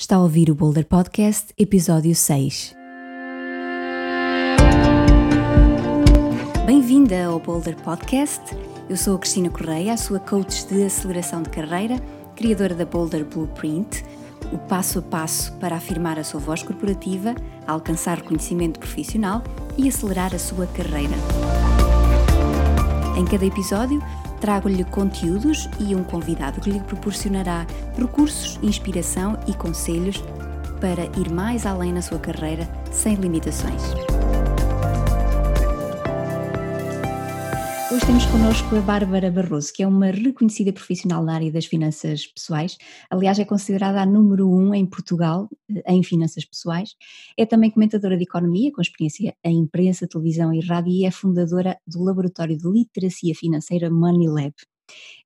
Está a ouvir o Boulder Podcast, episódio 6. Bem-vinda ao Boulder Podcast. Eu sou a Cristina Correia, a sua coach de aceleração de carreira, criadora da Boulder Blueprint, o passo a passo para afirmar a sua voz corporativa, alcançar reconhecimento profissional e acelerar a sua carreira. Em cada episódio, Trago-lhe conteúdos e um convidado que lhe proporcionará recursos, inspiração e conselhos para ir mais além na sua carreira sem limitações. Hoje temos connosco a Bárbara Barroso, que é uma reconhecida profissional na área das finanças pessoais. Aliás, é considerada a número um em Portugal eh, em finanças pessoais. É também comentadora de economia, com experiência em imprensa, televisão e rádio, e é fundadora do Laboratório de Literacia Financeira Money Lab.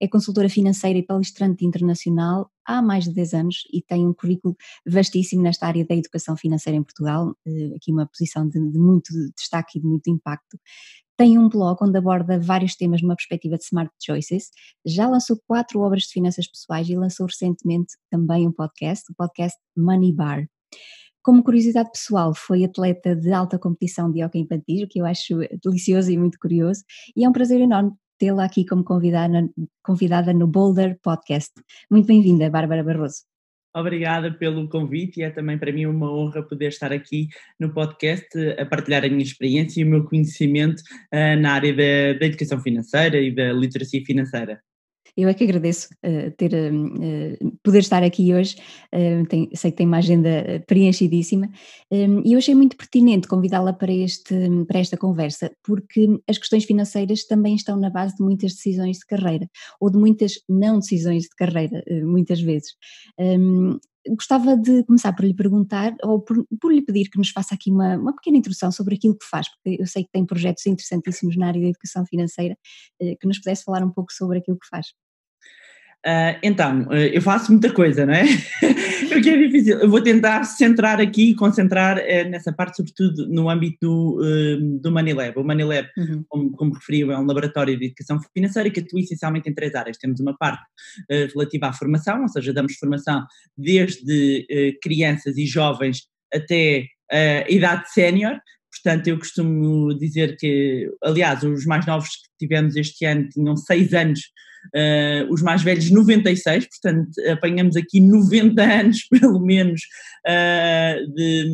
É consultora financeira e palestrante internacional há mais de 10 anos e tem um currículo vastíssimo nesta área da educação financeira em Portugal, eh, aqui uma posição de, de muito destaque e de muito impacto. Tem um blog onde aborda vários temas numa perspectiva de smart choices. Já lançou quatro obras de finanças pessoais e lançou recentemente também um podcast, o podcast Money Bar. Como curiosidade pessoal, foi atleta de alta competição de hockey infantil, que eu acho delicioso e muito curioso, e é um prazer enorme tê-la aqui como convidada, convidada no Boulder Podcast. Muito bem-vinda, Bárbara Barroso. Obrigada pelo convite e é também para mim uma honra poder estar aqui no podcast a partilhar a minha experiência e o meu conhecimento uh, na área da, da educação financeira e da literacia financeira. Eu é que agradeço uh, ter, uh, poder estar aqui hoje, uh, tem, sei que tem uma agenda preenchidíssima, um, e eu achei muito pertinente convidá-la para, este, para esta conversa, porque as questões financeiras também estão na base de muitas decisões de carreira, ou de muitas não decisões de carreira, muitas vezes. Um, gostava de começar por lhe perguntar, ou por, por, lhe pedir que nos faça aqui uma, uma pequena introdução sobre aquilo que faz, porque eu sei que tem projetos interessantíssimos na área da educação financeira, que nos pudesse falar um pouco sobre aquilo que faz. Uh, então, uh, eu faço muita coisa, não é? Porque é difícil. Eu vou tentar centrar aqui e concentrar uh, nessa parte, sobretudo no âmbito do, do Manilab. O Manilab, uhum. como, como referiu, é um laboratório de educação financeira que atua essencialmente em três áreas. Temos uma parte relativa à formação, ou seja, damos formação desde crianças e jovens até a idade sénior, Portanto, eu costumo dizer que, aliás, os mais novos que tivemos este ano tinham seis anos uh, os mais velhos 96, portanto apanhamos aqui 90 anos pelo menos uh, de,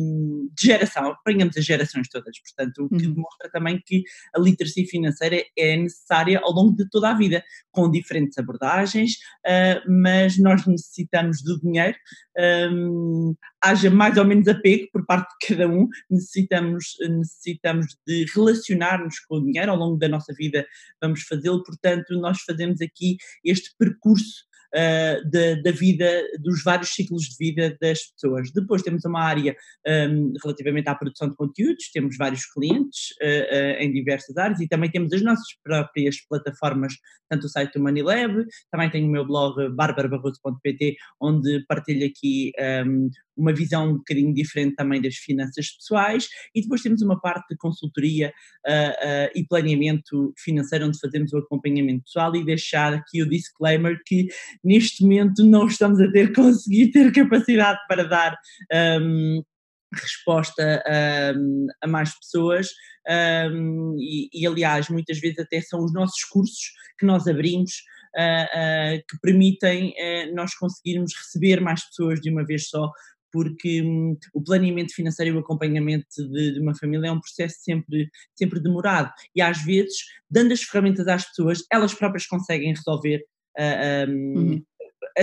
de, geração, apanhamos as gerações todas, portanto o que uhum. demonstra também que a literacia financeira é necessária ao longo de toda a vida, com diferentes abordagens, uh, mas nós necessitamos do dinheiro, um, haja mais ou menos apego por parte de cada um, necessitamos, necessitamos de relacionar-nos com o dinheiro ao longo da nossa vida, vamos fazê-lo, portanto nós fazemos aqui este percurso uh, da, da, vida, dos vários ciclos de vida das pessoas. Depois temos uma área um, relativamente à produção de conteúdos, temos vários clientes uh, uh, em diversas áreas. E também temos as nossas próprias plataformas, tanto o site do Money também tenho o meu blog barbarabarroso.pt, onde partilho aqui um, uma visão um bocadinho diferente também das finanças pessoais, e depois temos uma parte de consultoria uh, uh, e planeamento financeiro, onde fazemos o acompanhamento pessoal e deixar aqui o disclaimer que neste momento não estamos a ter conseguido ter capacidade para dar um, resposta a, mais pessoas um, e, e, aliás muitas vezes até são os nossos cursos que nós abrimos uh, uh, que permitem uh, nós conseguirmos receber mais pessoas de uma vez só porque hum, o planeamento financeiro e o acompanhamento de, de, uma família é um processo sempre, sempre demorado. E às vezes, dando as ferramentas às pessoas, elas próprias conseguem resolver uh, um, uhum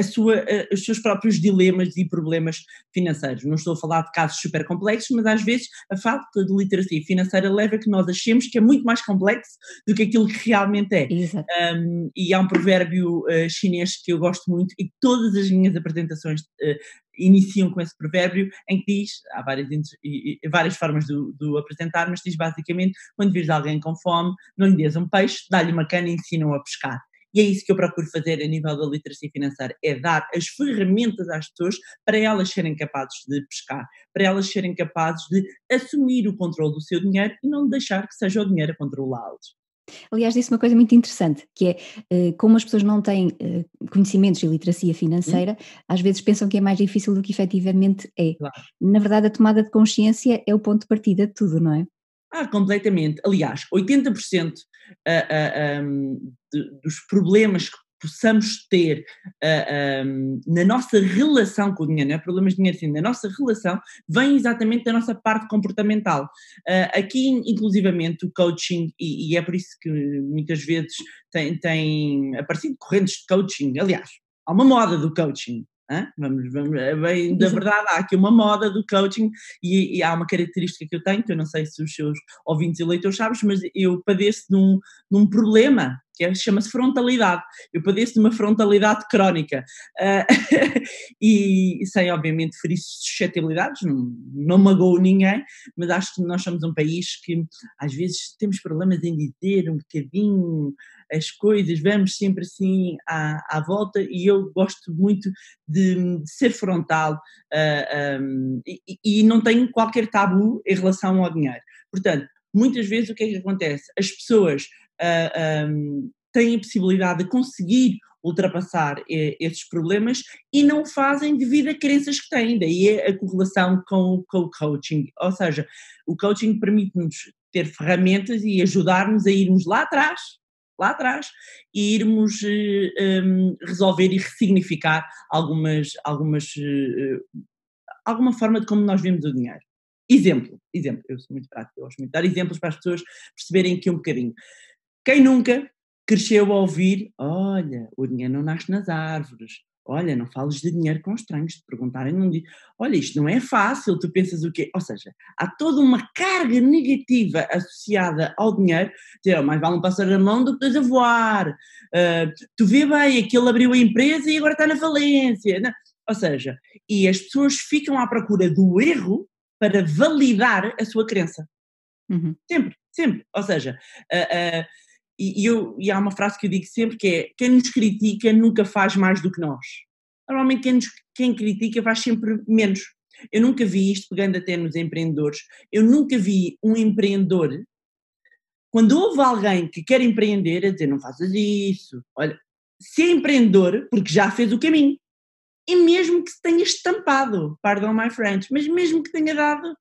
sua, os seus próprios dilemas e problemas financeiros. Não estou a falar de casos super complexos, mas às vezes a falta de literacia financeira leva a que nós achemos que é muito mais complexo do que aquilo que realmente é. Um, e há um provérbio uh, chinês que eu gosto muito e todas as minhas apresentações uh, iniciam com esse provérbio em que diz, há várias, várias formas de, de apresentar, mas diz basicamente, quando vires alguém com fome, não lhe dês um peixe, dá-lhe uma cana e ensina-o a pescar. E é isso que eu procuro fazer a nível da literacia financeira, é dar as ferramentas às pessoas para elas serem capazes de pescar, para elas serem capazes de assumir o controle do seu dinheiro e não deixar que seja o dinheiro a controlá-los. Aliás, disse uma coisa muito interessante, que é eh, como as pessoas não têm eh, conhecimentos de literacia financeira, hum. às vezes pensam que é mais difícil do que efetivamente é. Claro. Na verdade, a tomada de consciência é o ponto de partida de tudo, não é? Ah, completamente. Aliás, 80% uh, uh, um, de, dos problemas que possamos ter um, na nossa relação com o dinheiro, não é problemas de dinheiro, sim, na nossa relação, vem exatamente da nossa parte comportamental. Uh, aqui, inclusivamente, o coaching, e, e, é por isso que muitas vezes tem, tem aparecido correntes de coaching, aliás, há uma moda do coaching, Vamos, vamos, é bem, da verdade, há aqui uma moda do coaching e, e, há uma característica que eu tenho, que eu não sei se os seus ouvintes e leitores sabem, mas eu padeço de um, de um problema que é, chama-se frontalidade. Eu padeço de uma frontalidade crónica uh, e sem, obviamente, ferir suscetibilidades, não, não magoo ninguém, mas acho que nós somos um país que às vezes temos problemas em dizer um bocadinho as coisas, vamos sempre assim à, à volta e eu gosto muito de, de ser frontal uh, ah, um, e, e não tenho qualquer tabu em relação ao dinheiro. Portanto, muitas vezes o que é que acontece? As pessoas uh, um, têm a possibilidade de conseguir ultrapassar eh, esses problemas e não fazem devido a crenças que têm, daí é a correlação com, com o coaching, ou seja, o coaching permite-nos ter ferramentas e ajudar-nos a irmos lá atrás, lá atrás, e irmos um, ehm, resolver e ressignificar algumas, algumas, uh, alguma forma de como nós vemos o dinheiro. Exemplo, exemplo, eu sou muito prático, eu gosto muito de dar exemplos para as pessoas perceberem aqui um bocadinho. Quem nunca cresceu a ouvir: olha, o dinheiro não nasce nas árvores, olha, não fales de dinheiro com estranhos, te perguntarem, não diz, olha, isto não é fácil, tu pensas o quê? Ou seja, há toda uma carga negativa associada ao dinheiro, dizer, oh, mais vale um passar a mão do que dois a voar, uh, tu vê bem, aquele abriu a empresa e agora está na falência, não? ou seja, e as pessoas ficam à procura do erro para validar a sua crença. Uhum. Sempre, sempre. Ou seja, uh, uh, e, e, eu, e há uma frase que eu digo sempre que é: quem nos critica nunca faz mais do que nós. Normalmente quem, nos, quem critica faz sempre menos. Eu nunca vi isto, pegando até nos empreendedores, eu nunca vi um empreendedor, quando houve alguém que quer empreender, a dizer não faças isso, olha, se é empreendedor, porque já fez o caminho, e mesmo que se tenha estampado, pardon my French, mas mesmo que tenha dado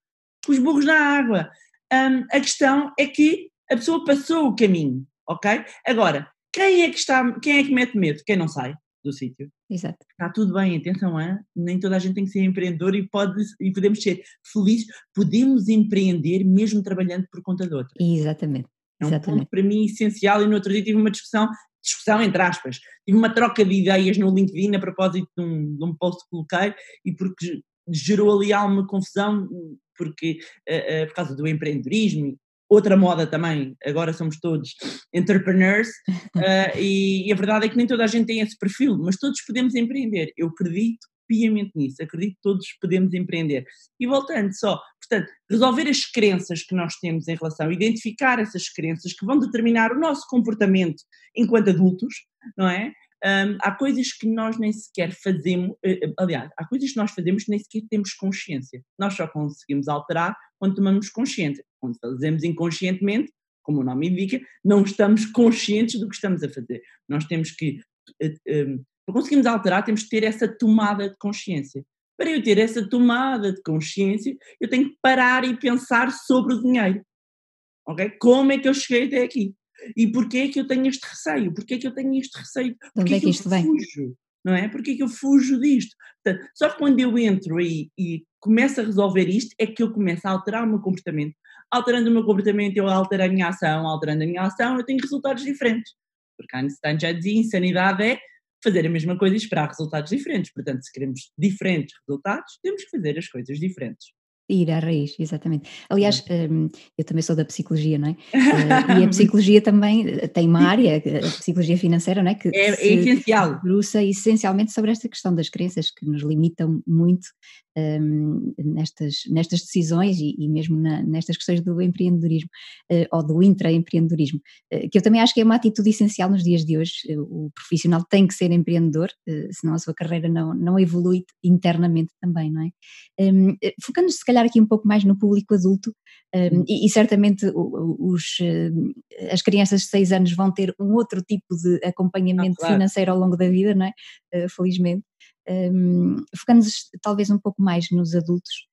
os burros na água, um, a questão é que a pessoa passou o caminho, ok? Agora, quem é que está, quem é que mete medo? Quem não sai do sítio. Exato. Está tudo bem, atenção, é? nem toda a gente tem que ser empreendedor e, pode, e podemos ser felizes, podemos empreender mesmo trabalhando por conta de outra. Exatamente. É um Exatamente. ponto para mim essencial e no outro dia tive uma discussão, discussão entre aspas, tive uma troca de ideias no LinkedIn a propósito de um, de um post que coloquei e porque gerou ali alguma confusão porque uh, uh, por causa do empreendedorismo outra moda também, agora somos todos entrepreneurs, uh, e, e, a verdade é que nem toda a gente tem esse perfil, mas todos podemos empreender. Eu acredito piamente nisso, acredito que todos podemos empreender. E voltando só, portanto, resolver as crenças que nós temos em relação, identificar essas crenças que vão determinar o nosso comportamento enquanto adultos, não é? Um, há coisas que nós nem sequer fazemos, uh, aliás, há coisas que nós fazemos que nem sequer temos consciência. Nós só conseguimos alterar quando tomamos consciência. Quando fazemos inconscientemente, como o nome indica, não estamos conscientes do que estamos a fazer. Nós temos que, uh, um, para conseguirmos alterar, temos que ter essa tomada de consciência. Para eu ter essa tomada de consciência, eu tenho que parar e pensar sobre o dinheiro. Ok? Como é que eu cheguei até aqui? E porquê é que eu tenho este receio? Porquê é que eu tenho este receio? Porquê é que, isto eu fujo? Vem? Não é? Porquê é que eu fujo disto? Portanto, só que quando eu entro aí e começo a resolver isto, é que eu começo a alterar o meu comportamento. Alterando o meu comportamento, eu altero a minha ação, alterando a minha ação, eu tenho resultados diferentes. Porque Einstein já dizia, insanidade é fazer a mesma coisa e esperar resultados diferentes. Portanto, se queremos diferentes resultados, temos que fazer as coisas diferentes. Ir à raiz, exatamente. Aliás, hum, eu também sou da psicologia, não é? Eh, e a psicologia também eh, tem uma área, a psicologia financeira, não é? Que é, é essencial. Debruça essencialmente sobre esta questão das crenças que nos limitam muito um, nestas, nestas decisões e, e mesmo na, nestas questões do empreendedorismo uh, ou do intraempreendedorismo, uh, que eu também acho que é uma atitude essencial nos dias de hoje. o profissional tem que ser empreendedor, senão a sua carreira não, não evolui internamente também, não é? Um, Focando-se, se calhar, aqui um pouco mais no público adulto, um, e, e, certamente os, as crianças de 6 anos vão ter um outro tipo de acompanhamento ah, claro. financeiro ao longo da vida, não é? felizmente um, focando-nos talvez um pouco mais nos adultos,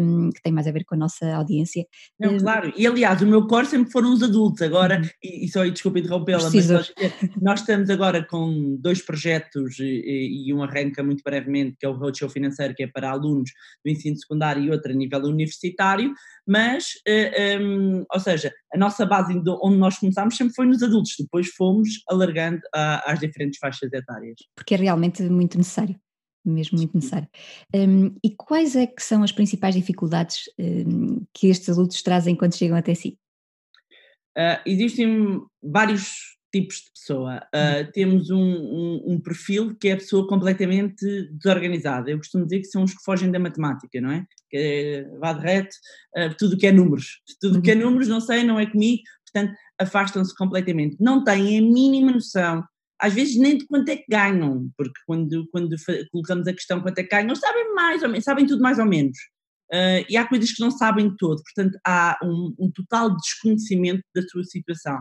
um, que tem mais a ver com a nossa audiência. Não, claro, e aliás, o meu core sempre foram os adultos, agora, uhum. e, e só desculpa interrompê-la, mas nós, nós, estamos agora com dois projetos e, e, um arranca muito brevemente, que é o Roadshow Financeiro, que é para alunos do ensino secundário e outro a nível universitário, mas, uh, eh, um, ou seja, a nossa base onde nós começámos sempre foi nos adultos, depois fomos alargando a, às diferentes faixas etárias. Porque é realmente muito necessário mesmo muito necessário. Um, e quais é que são as principais dificuldades um, que estes adultos trazem quando chegam até si? Uh, existem vários tipos de pessoa. Uh, temos um, um, um, perfil que é a pessoa completamente desorganizada. Eu costumo dizer que são os que fogem da matemática, não é? Que é, vá de reto, uh, tudo que é números. Tudo que é uhum. números, não sei, não é comigo, portanto afastam-se completamente. Não têm a mínima noção às vezes nem de quanto é que ganham, porque quando, quando colocamos a questão quanto é que ganham, sabem mais ou menos, sabem tudo mais ou menos. Uh, e há coisas que não sabem todo, portanto há um, um total desconhecimento da sua situação.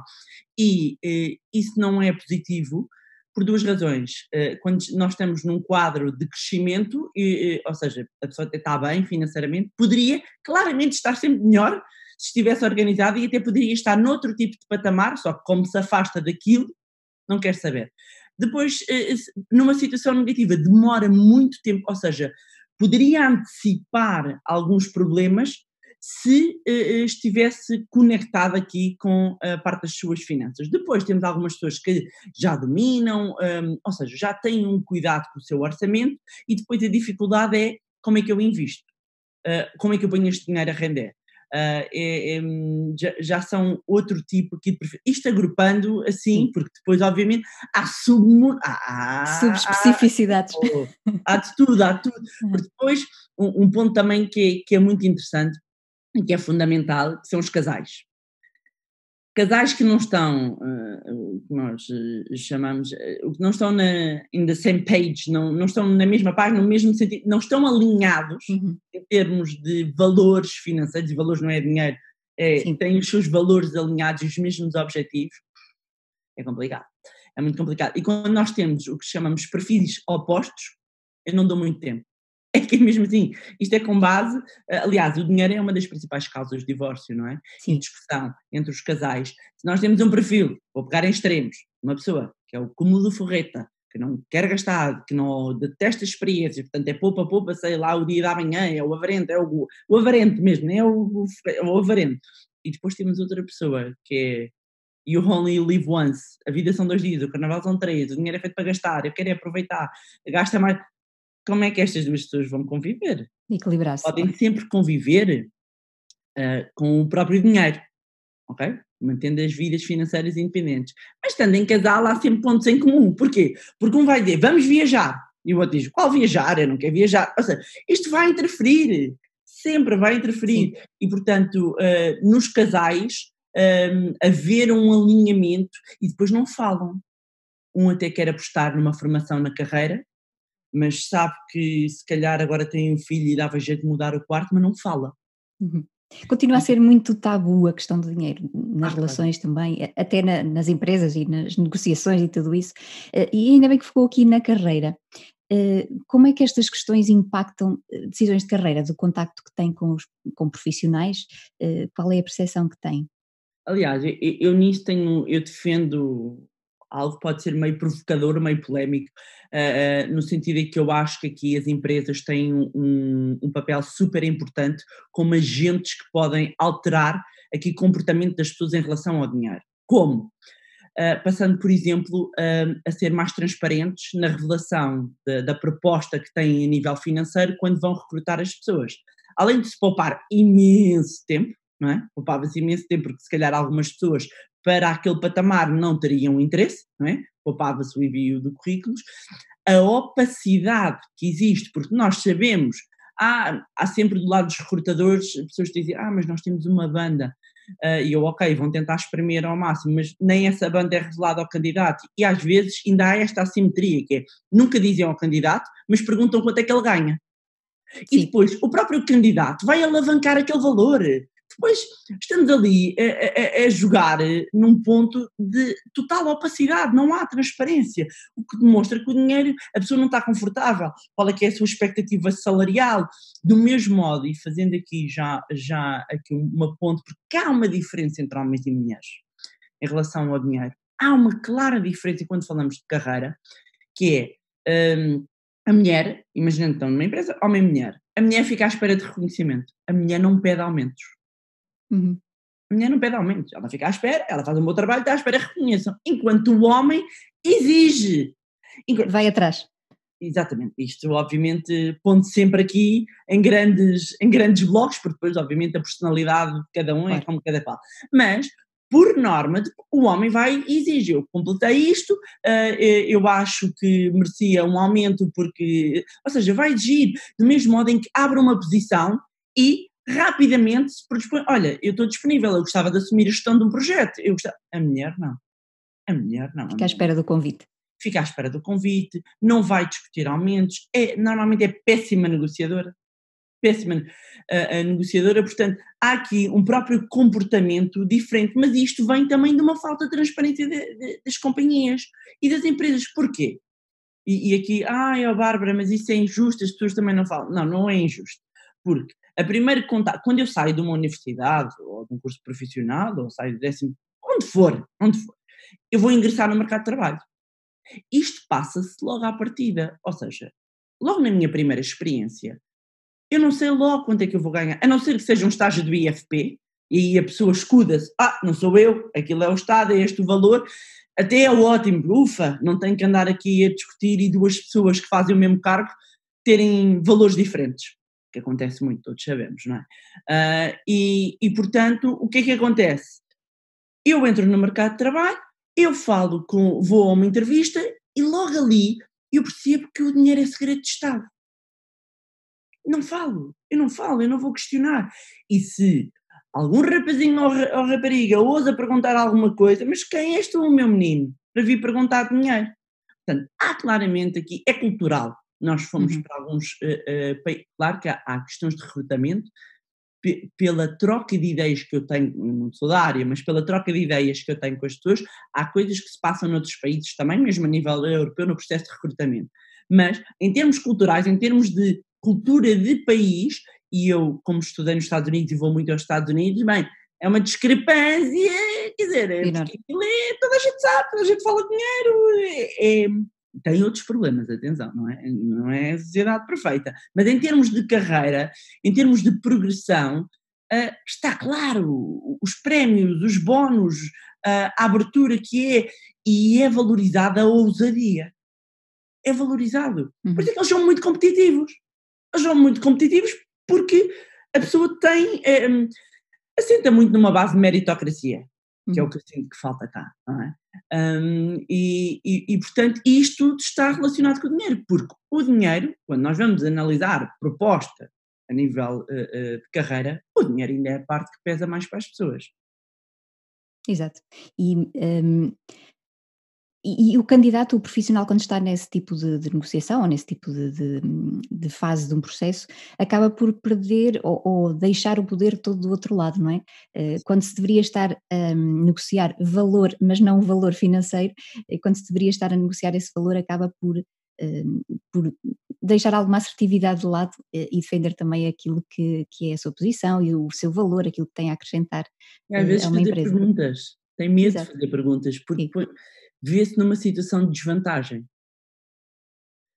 E uh, isso não é positivo por duas razões. Uh, quando nós estamos num quadro de crescimento, e, ou seja, a pessoa está bem financeiramente, poderia claramente estar sempre melhor se estivesse organizada e até poderia estar noutro tipo de patamar, só que como se afasta daquilo, não quer saber. Depois, eh, numa situação negativa, demora muito tempo, ou seja, poderia antecipar alguns problemas se uh, estivesse conectado aqui com a parte das suas finanças. Depois temos algumas pessoas que já dominam, um, ehm, ou seja, já têm um cuidado com o seu orçamento e depois a dificuldade é como é que eu invisto, como é que eu ponho este dinheiro a render uh, é, é, já, já, são outro tipo aqui de. Isto agrupando assim, porque depois, obviamente, há, sub, há, subespecificidades. Há, há, de tudo, há tudo. Uhum. Porque depois, um, um ponto também que é, que é muito interessante e que é fundamental, que são os casais casais que não estão, uh, o que nós uh, chamamos, uh, não estão na in the same page, não, não estão na mesma página, no mesmo sentido, não estão alinhados uhum. em termos de valores financeiros, e valores não é dinheiro, é, têm os seus valores alinhados e os mesmos objetivos, é complicado, é muito complicado. E quando nós temos o que chamamos perfis opostos, eu não dou muito tempo. É que é mesmo assim, isto é com base, eh, aliás, o dinheiro é uma das principais causas de divórcio, não é? Sim. E discussão entre os casais. Se nós temos um perfil, vou pegar em extremos, uma pessoa que é o cúmulo forreta, que não quer gastar, que não detesta experiências, portanto é poupa, poupa, sei lá, o dia da manhã, é o avarente, é o, o avarente mesmo, não é o, o, é o avarente. E depois temos outra pessoa que é you only live once, a vida são dois dias, o carnaval são três, o dinheiro é feito para gastar, eu quero é aproveitar, gasta mais como é que estas duas pessoas vão conviver? Equilibrar-se. Podem sempre conviver uh, com o próprio dinheiro, ok? Mantendo as vidas financeiras independentes. Mas estando em casal há sempre pontos em comum. Porquê? Porque um vai dizer, vamos viajar. E o outro diz, qual viajar? Eu não quero viajar. Ou seja, isto vai interferir. Sempre vai interferir. Sim. E, portanto, uh, nos casais, um, haver um alinhamento e depois não falam. Um até quer apostar numa formação na carreira mas sabe que se calhar agora tem um filho e dava jeito de mudar o quarto, mas não fala. Uhum. Continua a ser muito tabu a questão do dinheiro, nas ah, relações claro. também, até na, nas empresas e nas negociações e tudo isso. Eh, e ainda bem que ficou aqui na carreira. Eh, como é que estas questões impactam eh, decisões de carreira, do contacto que tem com, os, com profissionais? Qual é a percepção que tem? Aliás, eu, eu nisso tenho, eu defendo algo que pode ser meio provocador, meio polémico, uh, uh, no sentido em que eu acho que aqui as empresas têm um, um, papel super importante como agentes que podem alterar aqui o comportamento das pessoas em relação ao dinheiro. Como? Uh, passando, por exemplo, a ser mais transparentes na revelação de, da proposta que têm a nível financeiro quando vão recrutar as pessoas. Além de se poupar imenso tempo, não é? Poupava-se imenso tempo, porque se calhar algumas pessoas para aquele patamar não teriam interesse, não é? Poupava-se o envio de currículos. A opacidade que existe, porque nós sabemos há, há sempre do lado dos recrutadores pessoas que dizem, ah, mas nós temos uma banda. Uh, e eu, ok, vão tentar espremer ao máximo, mas nem essa banda é revelada ao candidato. E às vezes ainda há esta assimetria, que é, nunca dizem ao candidato, mas perguntam quanto é que ele ganha. Sim. E depois o próprio candidato vai alavancar aquele valor. Depois estamos ali a, a, a, jogar num ponto de total opacidade, não há transparência, o que demonstra que o dinheiro, a pessoa não está confortável, qual é que é a sua expectativa salarial, do mesmo modo, e fazendo aqui já, já aqui uma ponte, porque há uma diferença entre homens e mulheres em relação ao dinheiro, há uma clara diferença quando falamos de carreira, que é um, a mulher, imaginando que estão numa empresa, homem e mulher, a mulher fica à espera de reconhecimento, a mulher não pede aumentos. Uhum. A mulher não pede aumentos, ela fica à espera, ela faz um bom trabalho, está à espera que reconheçam. Enquanto o homem exige. Enquanto... Vai atrás. Exatamente, isto obviamente pondo sempre aqui em grandes, em grandes blocos, porque depois obviamente a personalidade de cada um é claro. é como cada qual. Mas por norma, o homem vai e exige, eu completei isto, uh, eu acho que merecia um aumento porque, ou seja, vai exigir do mesmo modo em que abre uma posição e rapidamente se predispõe, olha, eu estou disponível, eu gostava de assumir a gestão de um projeto, eu gostava, a mulher não, a mulher não. Fica à espera do convite. Fica à espera do convite, não vai discutir aumentos, é, normalmente é péssima negociadora, péssima a, a negociadora, portanto há aqui um próprio comportamento diferente, mas isto vem também de uma falta de transparência de, de, das companhias e das empresas, porquê? E, e aqui, ai, oh Bárbara, mas isso é injusto, as pessoas também não falam. Não, não é injusto, porque a primeira contato, quando eu saio de uma universidade ou de um curso profissional ou saio do décimo, onde for, onde for, eu vou ingressar no mercado de trabalho. Isto passa-se logo à partida, ou seja, logo na minha primeira experiência, eu não sei logo quanto é que eu vou ganhar, a não ser que seja um estágio do IFP, e aí a pessoa escuda-se, ah, não sou eu, aquilo é o Estado, é este o valor, até é ótimo, ufa, não tenho que andar aqui a discutir e duas pessoas que fazem o mesmo cargo terem valores diferentes que acontece muito, todos sabemos, não é? Uh, e, e, portanto, o que é que acontece? Eu entro no mercado de trabalho, eu falo com, vou a uma entrevista e logo ali eu percebo que o dinheiro é segredo de Estado. Não falo, eu não falo, eu não vou questionar. E se algum rapazinho ou, rapariga ousa perguntar alguma coisa, mas quem és tu, meu menino, para vir perguntar dinheiro? Portanto, há claramente aqui, é cultural, nós fomos uhum. para alguns uh, uh, claro que há, há, questões de recrutamento, pela troca de ideias que eu tenho, não sou da área, mas pela troca de ideias que eu tenho com as pessoas, há coisas que se passam noutros países também, mesmo a nível europeu, no processo de recrutamento. Mas, em termos culturais, em termos de cultura de país, e eu, como estudei nos Estados Unidos e vou muito aos Estados Unidos, bem, é uma discrepância, quer dizer, é, toda a gente sabe, toda a gente fala dinheiro, é, é tem outros problemas, atenção, não é? Não é a sociedade perfeita. Mas em termos de carreira, em termos de progressão, uh, está claro, os prémios, os bónus, uh, a abertura que é, e é valorizada a ousadia. É valorizado. Uhum. Por isso é que eles são muito competitivos. Eles são muito competitivos porque a pessoa tem, é, assenta muito numa base de meritocracia que é o uhum. que eu sinto que falta cá, não é? Um, e, e, e, portanto, isto está relacionado com o dinheiro, porque o dinheiro, quando nós vamos analisar proposta a nível uh, uh, de carreira, o dinheiro ainda é a parte que pesa mais para as pessoas. Exato. E um, e, e, o candidato, o profissional, quando está nesse tipo de, de negociação ou nesse tipo de, de, de, fase de um processo, acaba por perder ou, ou, deixar o poder todo do outro lado, não é? Eh, quando se deveria estar a negociar valor, mas não o valor financeiro, eh, quando se deveria estar a negociar esse valor, acaba por, por deixar alguma assertividade de lado eh, e defender também aquilo que, que é a sua posição e o seu valor, aquilo que tem a acrescentar Às vezes a uma fazer empresa. perguntas, tem medo Exato. de fazer perguntas, porque Sim vê-se numa situação de desvantagem.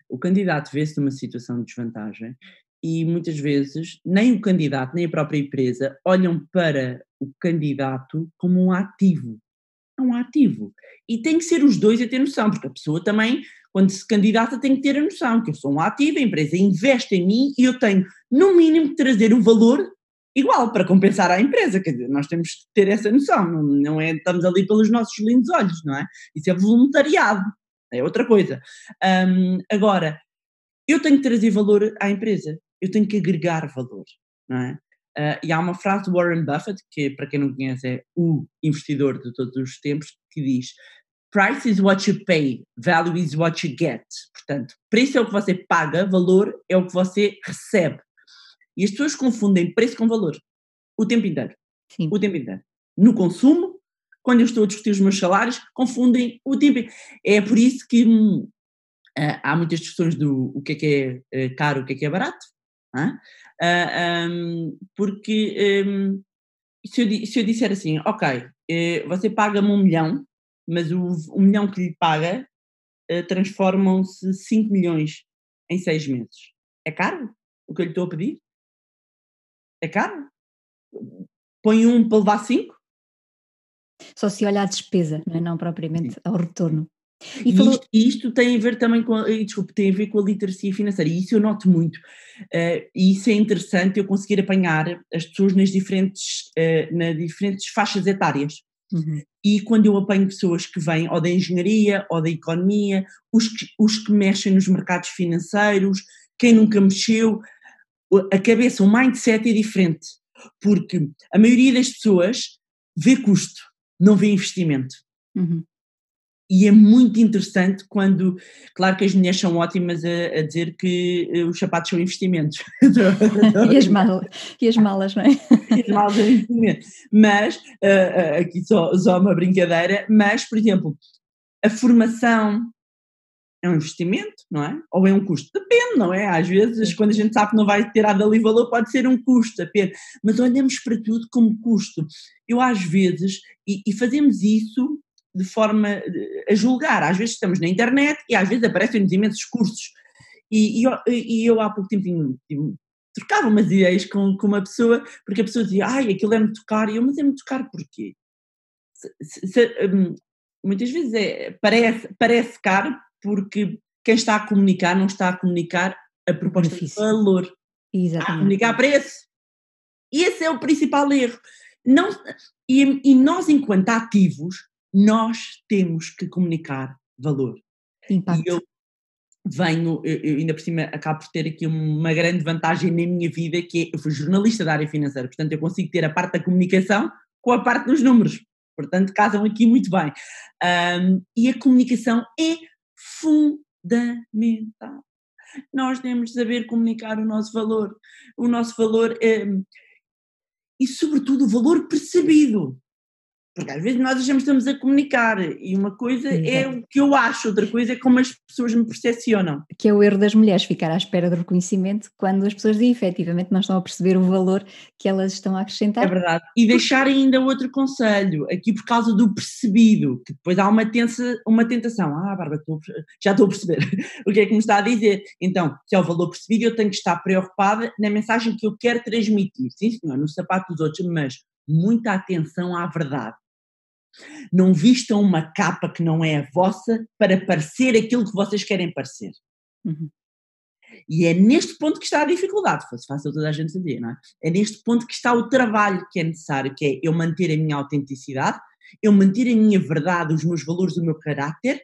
O candidato vê-se numa situação de desvantagem e muitas vezes nem o candidato nem a própria empresa olham para o candidato como um ativo. É um ativo. E tem que ser os dois a ter noção, porque a pessoa também, quando se candidata, tem que ter a noção que eu sou um ativo, a empresa investe em mim e eu tenho, no mínimo, que trazer um valor igual para compensar à empresa, quer dizer, nós temos que ter essa noção, não, é, estamos ali pelos nossos lindos olhos, não é? Isso é voluntariado, é outra coisa. Um, agora, eu tenho que trazer valor à empresa, eu tenho que agregar valor, não é? Uh, e há uma frase do Warren Buffett, que para quem não conhece é o investidor de todos os tempos, que diz: Price is what you pay, value is what you get. Portanto, preço é o que você paga, valor é o que você recebe. E as pessoas confundem preço com valor o tempo inteiro. Sim. O tempo inteiro. No consumo, quando eu estou a discutir os meus salários, confundem o tempo. É por isso que hum, há muitas discussões do o que é que é eh, caro, o que é que é barato. Um, porque um, se, eu, se eu disser assim, ok, eh, você paga-me um milhão, mas o, milhão que lhe paga transformam-se 5 milhões em 6 meses. É caro o que eu lhe estou a pedir? É caro? Põe um para levar 5? Só se olha a despesa, não, é? não propriamente Sim. ao retorno. E, e falou... isto, isto, tem a ver também com, a, desculpe, tem a ver com a literacia financeira, e isso eu noto muito, uh, e isso é interessante eu conseguir apanhar as pessoas nas diferentes, uh, nas diferentes faixas etárias. Uhum. E quando eu apanho pessoas que vêm ou da engenharia ou da economia, os que, os que mexem nos mercados financeiros, quem nunca mexeu, a cabeça, o mindset é diferente, porque a maioria das pessoas vê custo, não vê investimento. Uhum. E é muito interessante quando, claro que as mulheres são ótimas a, a dizer que eh, os sapatos são investimentos. e, as malas, e as malas, não é? e as malas são investimentos. Mas, uh, aqui só, só uma brincadeira, mas, por exemplo, a formação é um investimento, não é? Ou é um custo? Depende, não é? Às vezes, quando a gente sabe que não vai ter ali valor, pode ser um custo apenas. Mas olhamos para tudo como custo. Eu, às vezes, e, e fazemos isso de forma a julgar. Às vezes estamos na internet e às vezes aparecem-nos imensos cursos. E, e, eu, e, eu, há pouco tempo tinha, trocava umas ideias com, com uma pessoa, porque a pessoa dizia, ai, aquilo é muito caro, e eu, mas é muito caro porquê? Se, se, um, muitas vezes é, parece, parece caro porque quem está a comunicar não está a comunicar a proposta de valor. Exatamente. Está a comunicar preço. E esse é o principal erro. Não, e, e nós, enquanto ativos, nós temos que comunicar valor. Impacto. E eu venho, eu, eu, ainda por cima acabo por ter aqui uma grande vantagem na minha vida, que é, eu fui jornalista da área financeira, portanto eu consigo ter a parte da comunicação com a parte dos números, portanto casam aqui muito bem. Um, e a comunicação é fundamental. Nós temos de saber comunicar o nosso valor, o nosso valor é, e sobretudo o valor percebido. Porque às vezes nós achamos que estamos a comunicar e uma coisa Exato. é o que eu acho, outra coisa é como as pessoas me percepcionam. Que é o erro das mulheres, ficar à espera do reconhecimento quando as pessoas efetivamente não estão a perceber o valor que elas estão a acrescentar. É verdade. E deixar ainda outro conselho, aqui por causa do percebido, que depois há uma, tensa, uma tentação. Ah, Bárbara, estou, já estou a perceber o que é que me está a dizer. Então, se é o valor percebido, eu tenho que estar preocupada na mensagem que eu quero transmitir. Sim, senhor, no sapato dos outros, mas muita atenção à verdade. Não vistam uma capa que não é a vossa para parecer aquilo que vocês querem parecer. Uhum. E é neste ponto que está a dificuldade, fosse fácil toda a gente saber, não é? É neste ponto que está o trabalho que é necessário, que é eu manter a minha autenticidade, eu manter a minha verdade, os meus valores, o meu caráter,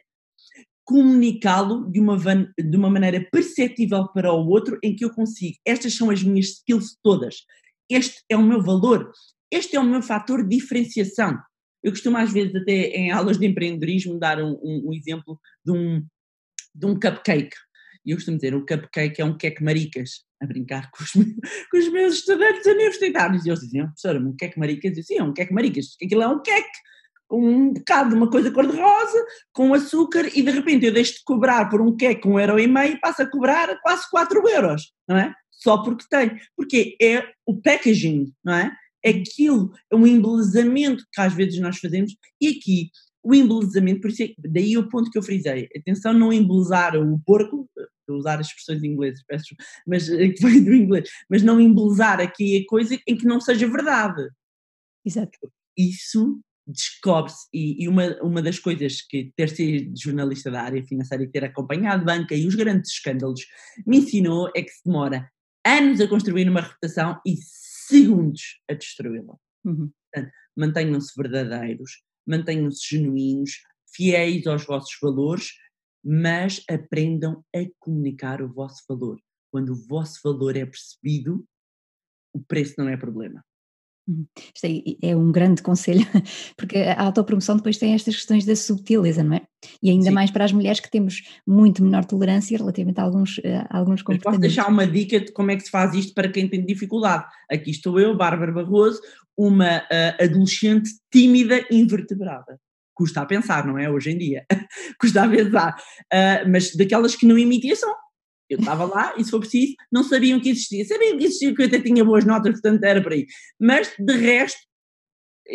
comunicá-lo de uma, de uma maneira perceptível para o outro, em que eu consigo. Estas são as minhas skills todas. Este é o meu valor. Este é o meu fator de diferenciação. Eu costumo às vezes até em aulas de empreendedorismo dar um, um, um exemplo de um, de um cupcake. E eu costumo dizer, o cupcake é um queque maricas, a brincar com os, meus, com os meus estudantes universitários. E eles diziam, professora, um queque maricas? Eu disse, é um queque maricas, aquilo é um queque um bocado de uma coisa cor-de-rosa, com açúcar, e de repente eu deixo de cobrar por um queque um euro e meio passo a cobrar quase 4 euros, não é? Só porque tem. Porque é o packaging, não é? Aquilo é um embelezamento que às vezes nós fazemos, e aqui o embelezamento, por isso é, daí o ponto que eu frisei, atenção não embelezar o porco, vou usar as expressões inglesas, peço, mas eh, que vem do inglês, mas não embelezar aqui a coisa em que não seja verdade. Exato. Isso descobre-se, e, e, uma, uma das coisas que ter sido jornalista da área financeira e ter acompanhado banca e os grandes escândalos me ensinou é que se demora anos a construir uma reputação e segundos a destruí-la. Uhum. mantenham-se verdadeiros, mantenham-se genuínos, fiéis aos vossos valores, mas aprendam a comunicar o vosso valor. quando o vosso valor é percebido, o preço não é problema. Isto é, é, um grande conselho, porque a autopromoção depois tem estas questões da subtileza, não é? E ainda Sim. mais para as mulheres que temos muito menor tolerância relativamente a alguns, a alguns comportamentos. posso deixar uma dica de como é que se faz isto para quem tem dificuldade. Aqui estou eu, Bárbara Barroso, uma uh, adolescente tímida invertebrada. Custa a pensar, não é? Hoje em dia. Custa a pensar. Uh, mas daquelas que não imitam, eu estava lá e, se for preciso, não sabiam que existia. Sabiam que existia, que eu até tinha boas notas, portanto era para aí. Mas, de resto,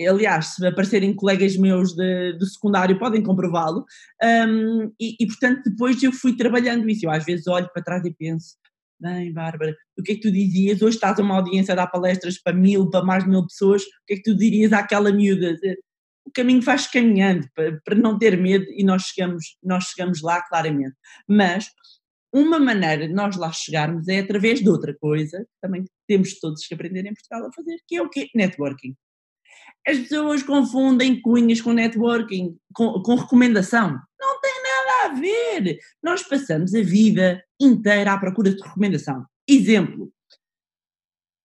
aliás, se aparecerem colegas meus de, de secundário podem comprová-lo, um, e, e, portanto depois eu fui trabalhando isso, eu às vezes olho para trás e penso, bem Bárbara, o que é que tu dizias, hoje estás a uma audiência a dar palestras para mil, para mais de mil pessoas, o que é que tu dirias àquela miúda? O caminho faz caminhando, para, para não ter medo e nós chegamos, nós chegamos lá claramente, mas uma maneira de nós lá chegarmos é através de outra coisa, também temos todos que aprender em Portugal a fazer, que é o quê? Networking. As pessoas confundem cunhas com networking, com, com recomendação. Não tem nada a ver. Nós passamos a vida inteira à procura de recomendação. Exemplo,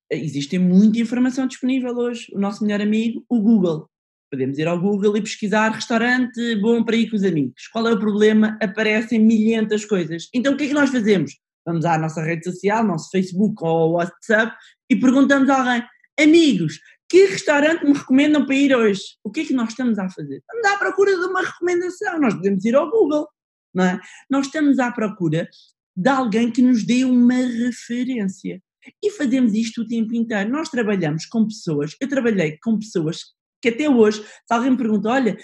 existe muita informação disponível hoje. O nosso melhor amigo, o Google. Podemos ir ao Google e pesquisar restaurante bom para ir com os amigos. Qual é o problema? Aparecem milhentas coisas. Então o que é que nós fazemos? Vamos à nossa rede social, nosso Facebook ou WhatsApp e perguntamos a alguém: amigos, que restaurante me recomendam para ir hoje? O que é que nós estamos a fazer? Estamos à procura de uma recomendação. Nós podemos ir ao Google, não é? Nós estamos à procura de alguém que nos dê uma referência. E fazemos isto o tempo inteiro. Nós trabalhamos com pessoas, eu trabalhei com pessoas que até hoje, se alguém me pergunta, olha,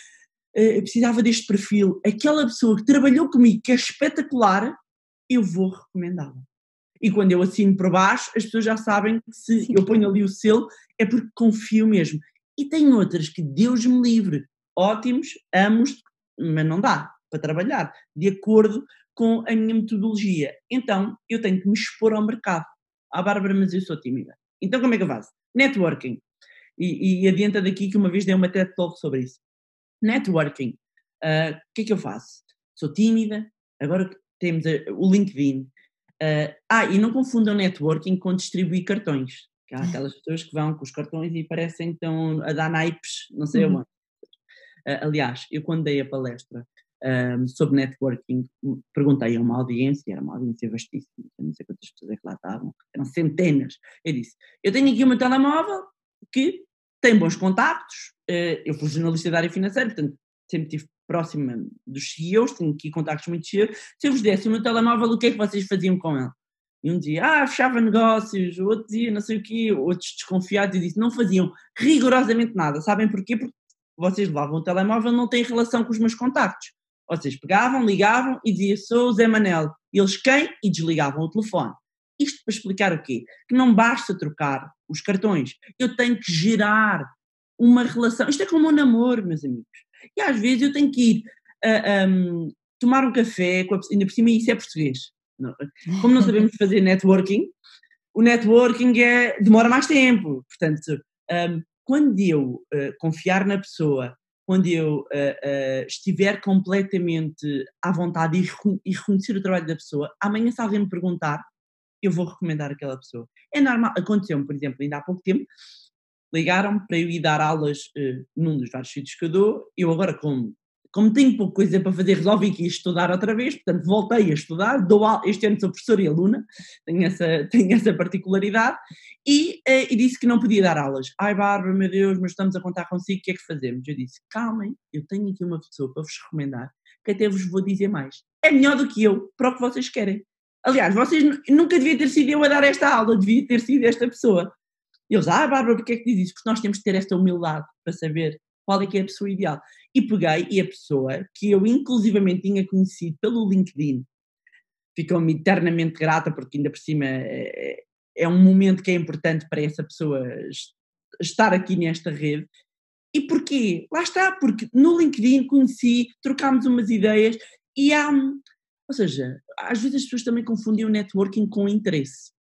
eh, eu precisava deste perfil, aquela pessoa que trabalhou comigo, que é espetacular, eu vou recomendá-la. E quando eu assino por baixo, as pessoas já sabem que se Sim. eu ponho ali o selo, é porque confio mesmo. E tem outras que Deus me livre, ótimos, amos, mas não dá para trabalhar, de acordo com a minha metodologia. Então, eu tenho que me expor ao mercado. Ah, Bárbara, mas eu sou tímida. Então, como é que eu faço? Networking e, e adianta daqui que uma vez dei uma TED Talk sobre isso. Networking. Ah, o uh, que é que eu faço? Sou tímida, agora temos uh, o LinkedIn. Uh, ah, e não confundam networking com distribuir cartões. Que há aquelas pessoas que vão com os cartões e parecem que estão a dar naipes, não sei uhum. onde. aliás, eu quando dei a palestra um, sobre networking, perguntei a uma audiência, era uma audiência vastíssima, não sei quantas pessoas é que lá estavam, eram centenas. Eu disse: Eu tenho aqui o meu telemóvel, que tem bons contactos. Eh, eu fui jornalista da área financeira, portanto, sempre estive próxima dos CEOs, tenho aqui contactos muito cheios. Se eu vos desse o meu telemóvel, o que é que vocês faziam com ele? E um dizia, ah, fechava negócios, o outro dizia não sei o quê, outros desconfiados e disse, não faziam rigorosamente nada. Sabem porquê? Porque vocês levavam o telemóvel, não têm relação com os meus contactos. Vocês pegavam, ligavam e diziam, sou o Zé Manel. Eles quem? E desligavam o telefone. Isto para explicar o quê? Que não basta trocar os cartões, eu tenho que gerar uma relação. Isto é como um namoro, meus amigos. E às vezes eu tenho que ir uh, um, tomar um café, com a, ainda por cima isso é português. Como não sabemos fazer networking, o networking é, demora mais tempo. Portanto, um, quando eu uh, confiar na pessoa, quando eu uh, uh, estiver completamente à vontade e, e reconhecer o trabalho da pessoa, amanhã se alguém me perguntar, eu vou recomendar aquela pessoa. É normal, aconteceu-me, por exemplo, ainda há pouco tempo, ligaram-me para eu ir dar aulas uh, num dos vários sítios que eu dou, eu agora como, como tenho pouca coisa para fazer, resolvi que ia estudar outra vez, portanto voltei a estudar, dou este ano sou professora e aluna, tenho essa, tenho essa particularidade, e, uh, e disse que não podia dar aulas. Ai Bárbara, meu Deus, mas estamos a contar consigo, o que é que fazemos? Eu disse, calmem, eu tenho aqui uma pessoa para vos recomendar, que até vos vou dizer mais. É melhor do que eu, para o que vocês querem. Aliás, vocês nunca devia ter sido eu a dar esta aula, devia ter sido esta pessoa. E eles, ah, Bárbara, porque é que diz isso? Porque nós temos que ter esta humildade para saber qual é que é a pessoa ideal. E peguei, e a pessoa que eu inclusivamente tinha conhecido pelo LinkedIn, ficou-me eternamente grata, porque ainda por cima é, é um momento que é importante para essa pessoa estar aqui nesta rede. E porquê? Lá está, porque no LinkedIn conheci, trocámos umas ideias e há, ou seja, às vezes as pessoas também confundem o networking com interesse.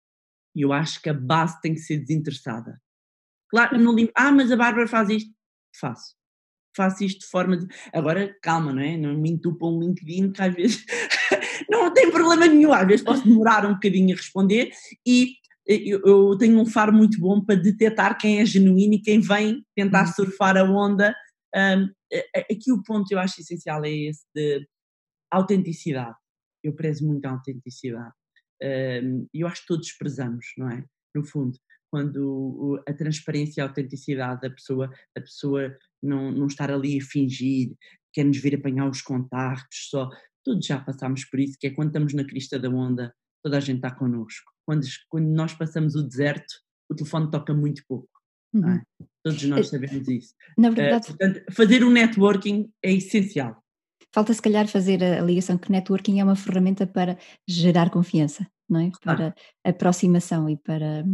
E eu acho que a base tem que ser desinteressada. Claro, não limpo. Ah, mas a Bárbara faz isto. Faço. Faço isto de forma de. Agora, calma, não é? Não me entupam um LinkedIn que às vezes não tem problema nenhum, às vezes posso demorar um bocadinho a responder e eu, eu tenho um faro muito bom para detectar quem é genuíno e quem vem tentar uhum. surfar a onda. Um, aqui o ponto eu acho essencial é esse de autenticidade. Eu prezo muito a autenticidade. E eu acho que todos prezamos, não é? No fundo, quando a transparência e a autenticidade da pessoa, a pessoa não, não estar ali a fingir, quer-nos vir apanhar os contactos só. Todos já passámos por isso, que é quando estamos na crista da onda, toda a gente está connosco. Quando, quando nós passamos o deserto, o telefone toca muito pouco. É? Uhum. É? Todos nós sabemos isso. Na verdade, uh, portanto, fazer o networking é essencial. Falta se calhar fazer a ligação que networking é uma ferramenta para gerar confiança, não é? Para ah. aproximação e para,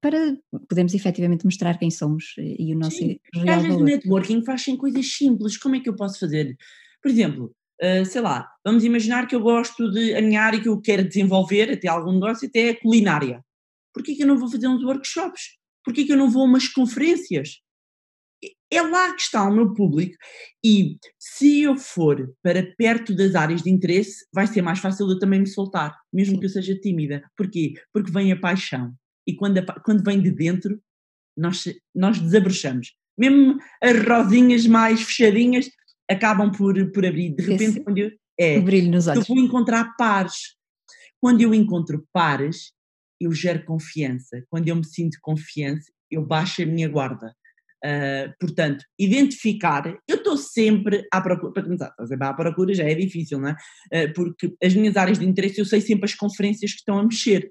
para podermos efetivamente mostrar quem somos e o nosso Sim. real valor. networking fazem coisas simples, como é que eu posso fazer? Por exemplo, uh, sei lá, vamos imaginar que eu gosto de, a minha área que eu quero desenvolver, até algum negócio, até a culinária. Porquê que eu não vou fazer uns workshops? Porquê que eu não vou a umas conferências? É lá que está o meu público e se eu for para perto das áreas de interesse, vai ser mais fácil eu também me soltar, mesmo que eu seja tímida. Porquê? Porque vem a paixão e quando, a, quando vem de dentro, nós, nós desabrochamos. Mesmo as rosinhas mais fechadinhas acabam por, por abrir. De repente, Esse, quando eu, é, brilho nos olhos. eu vou encontrar pares. Quando eu encontro pares, eu gero confiança. Quando eu me sinto confiança, eu baixo a minha guarda. Uh, portanto, identificar, eu estou sempre à procura, para começar, à procura já é difícil, não é? Uh, porque as minhas áreas de interesse eu sei sempre as conferências que estão a mexer.